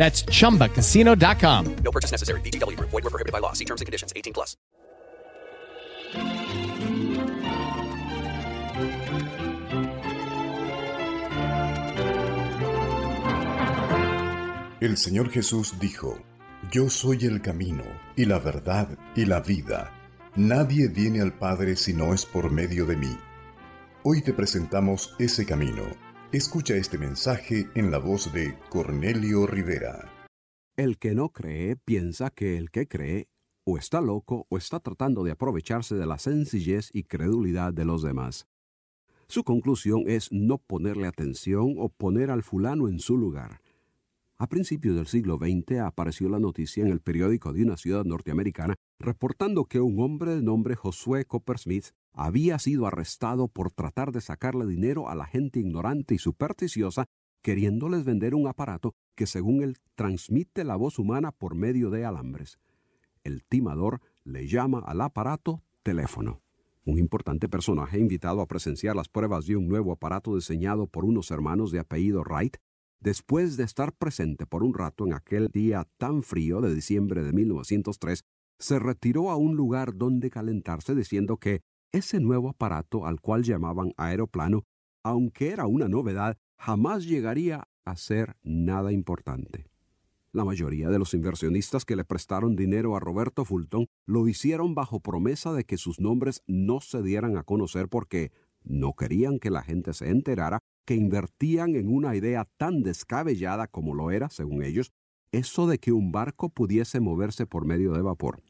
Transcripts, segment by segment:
That's chumbacasino.com. No purchase necessary. VGW Group. Void were prohibited by law. See terms and conditions. 18 plus. El Señor Jesús dijo, Yo soy el camino, y la verdad, y la vida. Nadie viene al Padre si no es por medio de mí. Hoy te presentamos ese camino. Escucha este mensaje en la voz de Cornelio Rivera. El que no cree piensa que el que cree o está loco o está tratando de aprovecharse de la sencillez y credulidad de los demás. Su conclusión es no ponerle atención o poner al fulano en su lugar. A principios del siglo XX apareció la noticia en el periódico de una ciudad norteamericana reportando que un hombre de nombre Josué Coppersmith había sido arrestado por tratar de sacarle dinero a la gente ignorante y supersticiosa, queriéndoles vender un aparato que según él transmite la voz humana por medio de alambres. El timador le llama al aparato teléfono. Un importante personaje invitado a presenciar las pruebas de un nuevo aparato diseñado por unos hermanos de apellido Wright Después de estar presente por un rato en aquel día tan frío de diciembre de 1903, se retiró a un lugar donde calentarse diciendo que ese nuevo aparato al cual llamaban aeroplano, aunque era una novedad, jamás llegaría a ser nada importante. La mayoría de los inversionistas que le prestaron dinero a Roberto Fulton lo hicieron bajo promesa de que sus nombres no se dieran a conocer porque no querían que la gente se enterara que invertían en una idea tan descabellada como lo era, según ellos, eso de que un barco pudiese moverse por medio de vapor.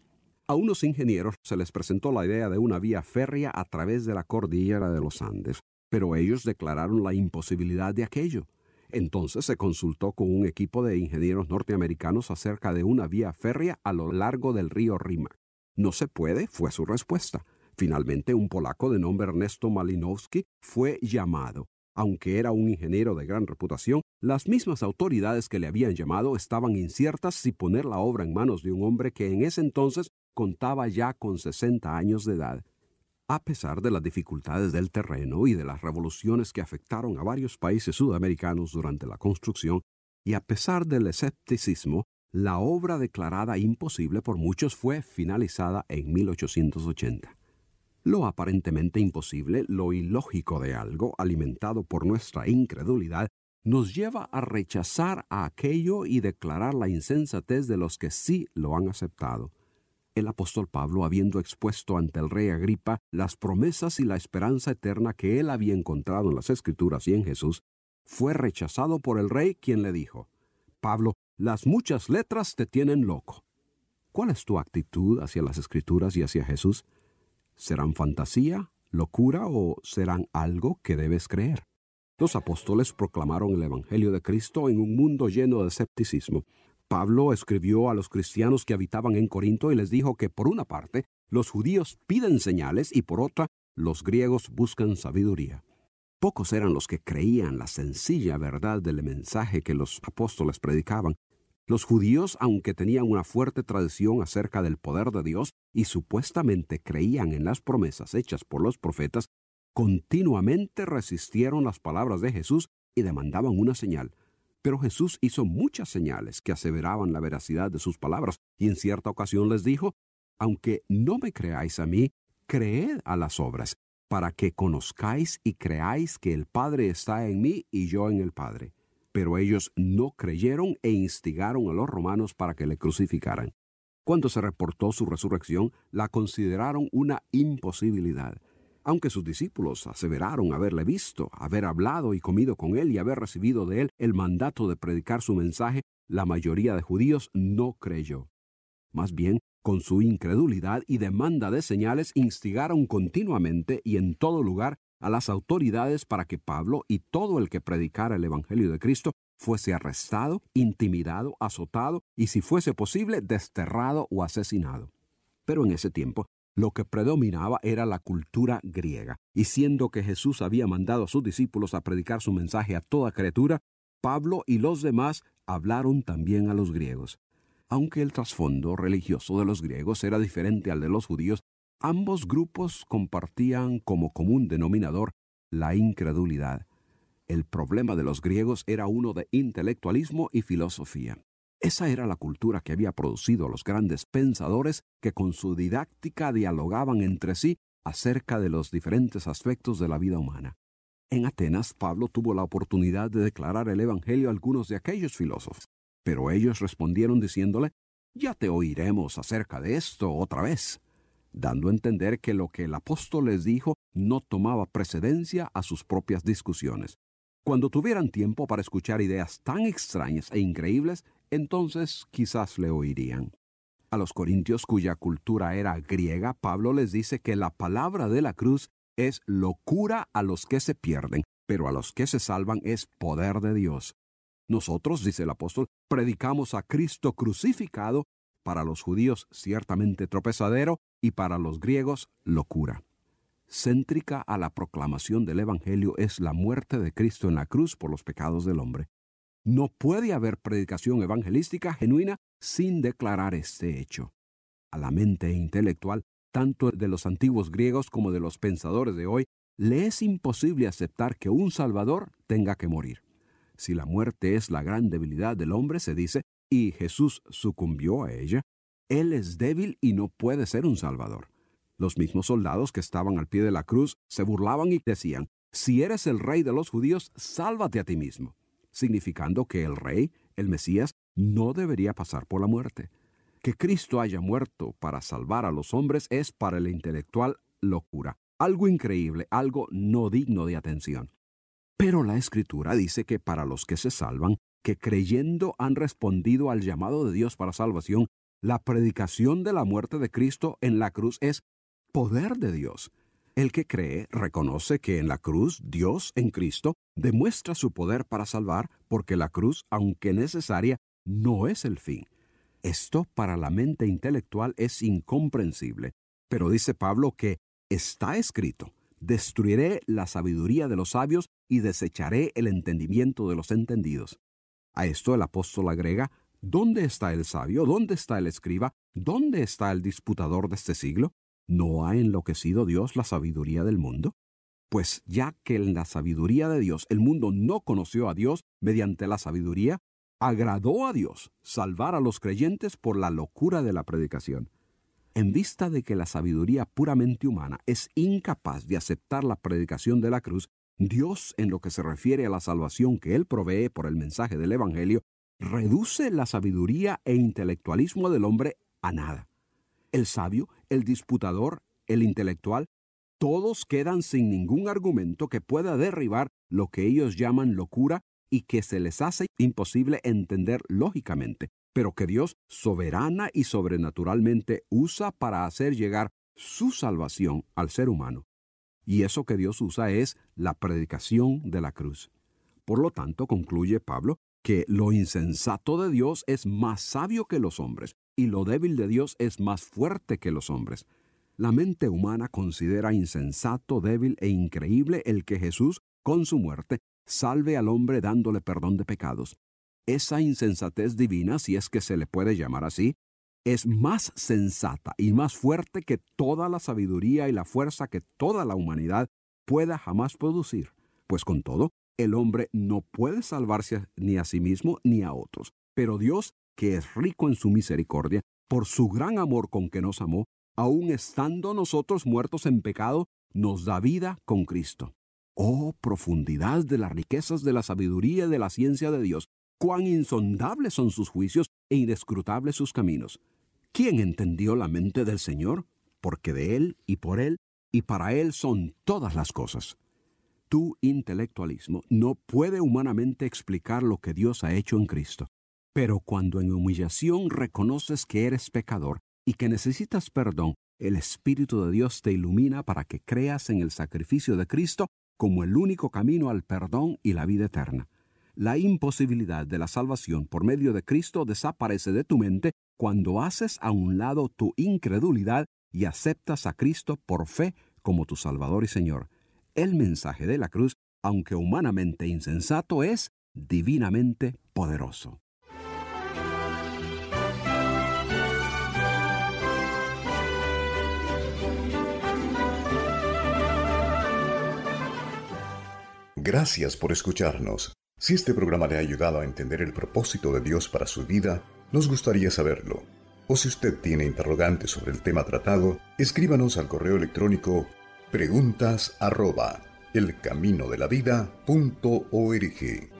A unos ingenieros se les presentó la idea de una vía férrea a través de la cordillera de los Andes, pero ellos declararon la imposibilidad de aquello. Entonces se consultó con un equipo de ingenieros norteamericanos acerca de una vía férrea a lo largo del río Rima. No se puede, fue su respuesta. Finalmente, un polaco de nombre Ernesto Malinowski fue llamado. Aunque era un ingeniero de gran reputación, las mismas autoridades que le habían llamado estaban inciertas si poner la obra en manos de un hombre que en ese entonces contaba ya con 60 años de edad. A pesar de las dificultades del terreno y de las revoluciones que afectaron a varios países sudamericanos durante la construcción, y a pesar del escepticismo, la obra declarada imposible por muchos fue finalizada en 1880. Lo aparentemente imposible, lo ilógico de algo, alimentado por nuestra incredulidad, nos lleva a rechazar a aquello y declarar la insensatez de los que sí lo han aceptado. El apóstol Pablo, habiendo expuesto ante el rey Agripa las promesas y la esperanza eterna que él había encontrado en las Escrituras y en Jesús, fue rechazado por el rey quien le dijo, Pablo, las muchas letras te tienen loco. ¿Cuál es tu actitud hacia las Escrituras y hacia Jesús? ¿Serán fantasía, locura o serán algo que debes creer? Los apóstoles proclamaron el Evangelio de Cristo en un mundo lleno de escepticismo. Pablo escribió a los cristianos que habitaban en Corinto y les dijo que por una parte los judíos piden señales y por otra los griegos buscan sabiduría. Pocos eran los que creían la sencilla verdad del mensaje que los apóstoles predicaban. Los judíos, aunque tenían una fuerte tradición acerca del poder de Dios y supuestamente creían en las promesas hechas por los profetas, continuamente resistieron las palabras de Jesús y demandaban una señal. Pero Jesús hizo muchas señales que aseveraban la veracidad de sus palabras, y en cierta ocasión les dijo, Aunque no me creáis a mí, creed a las obras, para que conozcáis y creáis que el Padre está en mí y yo en el Padre. Pero ellos no creyeron e instigaron a los romanos para que le crucificaran. Cuando se reportó su resurrección, la consideraron una imposibilidad. Aunque sus discípulos aseveraron haberle visto, haber hablado y comido con él y haber recibido de él el mandato de predicar su mensaje, la mayoría de judíos no creyó. Más bien, con su incredulidad y demanda de señales, instigaron continuamente y en todo lugar a las autoridades para que Pablo y todo el que predicara el Evangelio de Cristo fuese arrestado, intimidado, azotado y, si fuese posible, desterrado o asesinado. Pero en ese tiempo lo que predominaba era la cultura griega, y siendo que Jesús había mandado a sus discípulos a predicar su mensaje a toda criatura, Pablo y los demás hablaron también a los griegos. Aunque el trasfondo religioso de los griegos era diferente al de los judíos, ambos grupos compartían como común denominador la incredulidad. El problema de los griegos era uno de intelectualismo y filosofía. Esa era la cultura que había producido a los grandes pensadores que con su didáctica dialogaban entre sí acerca de los diferentes aspectos de la vida humana. En Atenas, Pablo tuvo la oportunidad de declarar el Evangelio a algunos de aquellos filósofos, pero ellos respondieron diciéndole, Ya te oiremos acerca de esto otra vez, dando a entender que lo que el apóstol les dijo no tomaba precedencia a sus propias discusiones. Cuando tuvieran tiempo para escuchar ideas tan extrañas e increíbles, entonces quizás le oirían. A los corintios cuya cultura era griega, Pablo les dice que la palabra de la cruz es locura a los que se pierden, pero a los que se salvan es poder de Dios. Nosotros, dice el apóstol, predicamos a Cristo crucificado, para los judíos ciertamente tropezadero y para los griegos locura. Céntrica a la proclamación del Evangelio es la muerte de Cristo en la cruz por los pecados del hombre. No puede haber predicación evangelística genuina sin declarar este hecho. A la mente intelectual, tanto de los antiguos griegos como de los pensadores de hoy, le es imposible aceptar que un Salvador tenga que morir. Si la muerte es la gran debilidad del hombre, se dice, y Jesús sucumbió a ella, Él es débil y no puede ser un Salvador. Los mismos soldados que estaban al pie de la cruz se burlaban y decían, Si eres el rey de los judíos, sálvate a ti mismo significando que el rey, el Mesías, no debería pasar por la muerte. Que Cristo haya muerto para salvar a los hombres es para el intelectual locura, algo increíble, algo no digno de atención. Pero la Escritura dice que para los que se salvan, que creyendo han respondido al llamado de Dios para salvación, la predicación de la muerte de Cristo en la cruz es poder de Dios, el que cree reconoce que en la cruz Dios en Cristo demuestra su poder para salvar porque la cruz, aunque necesaria, no es el fin. Esto para la mente intelectual es incomprensible, pero dice Pablo que está escrito, destruiré la sabiduría de los sabios y desecharé el entendimiento de los entendidos. A esto el apóstol agrega, ¿dónde está el sabio? ¿Dónde está el escriba? ¿Dónde está el disputador de este siglo? ¿No ha enloquecido Dios la sabiduría del mundo? Pues ya que en la sabiduría de Dios el mundo no conoció a Dios mediante la sabiduría, agradó a Dios salvar a los creyentes por la locura de la predicación. En vista de que la sabiduría puramente humana es incapaz de aceptar la predicación de la cruz, Dios, en lo que se refiere a la salvación que Él provee por el mensaje del Evangelio, reduce la sabiduría e intelectualismo del hombre a nada el sabio, el disputador, el intelectual, todos quedan sin ningún argumento que pueda derribar lo que ellos llaman locura y que se les hace imposible entender lógicamente, pero que Dios soberana y sobrenaturalmente usa para hacer llegar su salvación al ser humano. Y eso que Dios usa es la predicación de la cruz. Por lo tanto, concluye Pablo, que lo insensato de Dios es más sabio que los hombres, y lo débil de Dios es más fuerte que los hombres. La mente humana considera insensato, débil e increíble el que Jesús, con su muerte, salve al hombre dándole perdón de pecados. Esa insensatez divina, si es que se le puede llamar así, es más sensata y más fuerte que toda la sabiduría y la fuerza que toda la humanidad pueda jamás producir. Pues con todo, el hombre no puede salvarse ni a sí mismo ni a otros. Pero Dios, que es rico en su misericordia, por su gran amor con que nos amó, aun estando nosotros muertos en pecado, nos da vida con Cristo. Oh, profundidad de las riquezas de la sabiduría y de la ciencia de Dios, cuán insondables son sus juicios e inescrutables sus caminos. ¿Quién entendió la mente del Señor? Porque de Él y por Él y para Él son todas las cosas. Tu intelectualismo no puede humanamente explicar lo que Dios ha hecho en Cristo. Pero cuando en humillación reconoces que eres pecador y que necesitas perdón, el Espíritu de Dios te ilumina para que creas en el sacrificio de Cristo como el único camino al perdón y la vida eterna. La imposibilidad de la salvación por medio de Cristo desaparece de tu mente cuando haces a un lado tu incredulidad y aceptas a Cristo por fe como tu Salvador y Señor. El mensaje de la cruz, aunque humanamente insensato, es divinamente poderoso. Gracias por escucharnos. Si este programa le ha ayudado a entender el propósito de Dios para su vida, nos gustaría saberlo. O si usted tiene interrogantes sobre el tema tratado, escríbanos al correo electrónico preguntas arroba elcaminodelavida.org.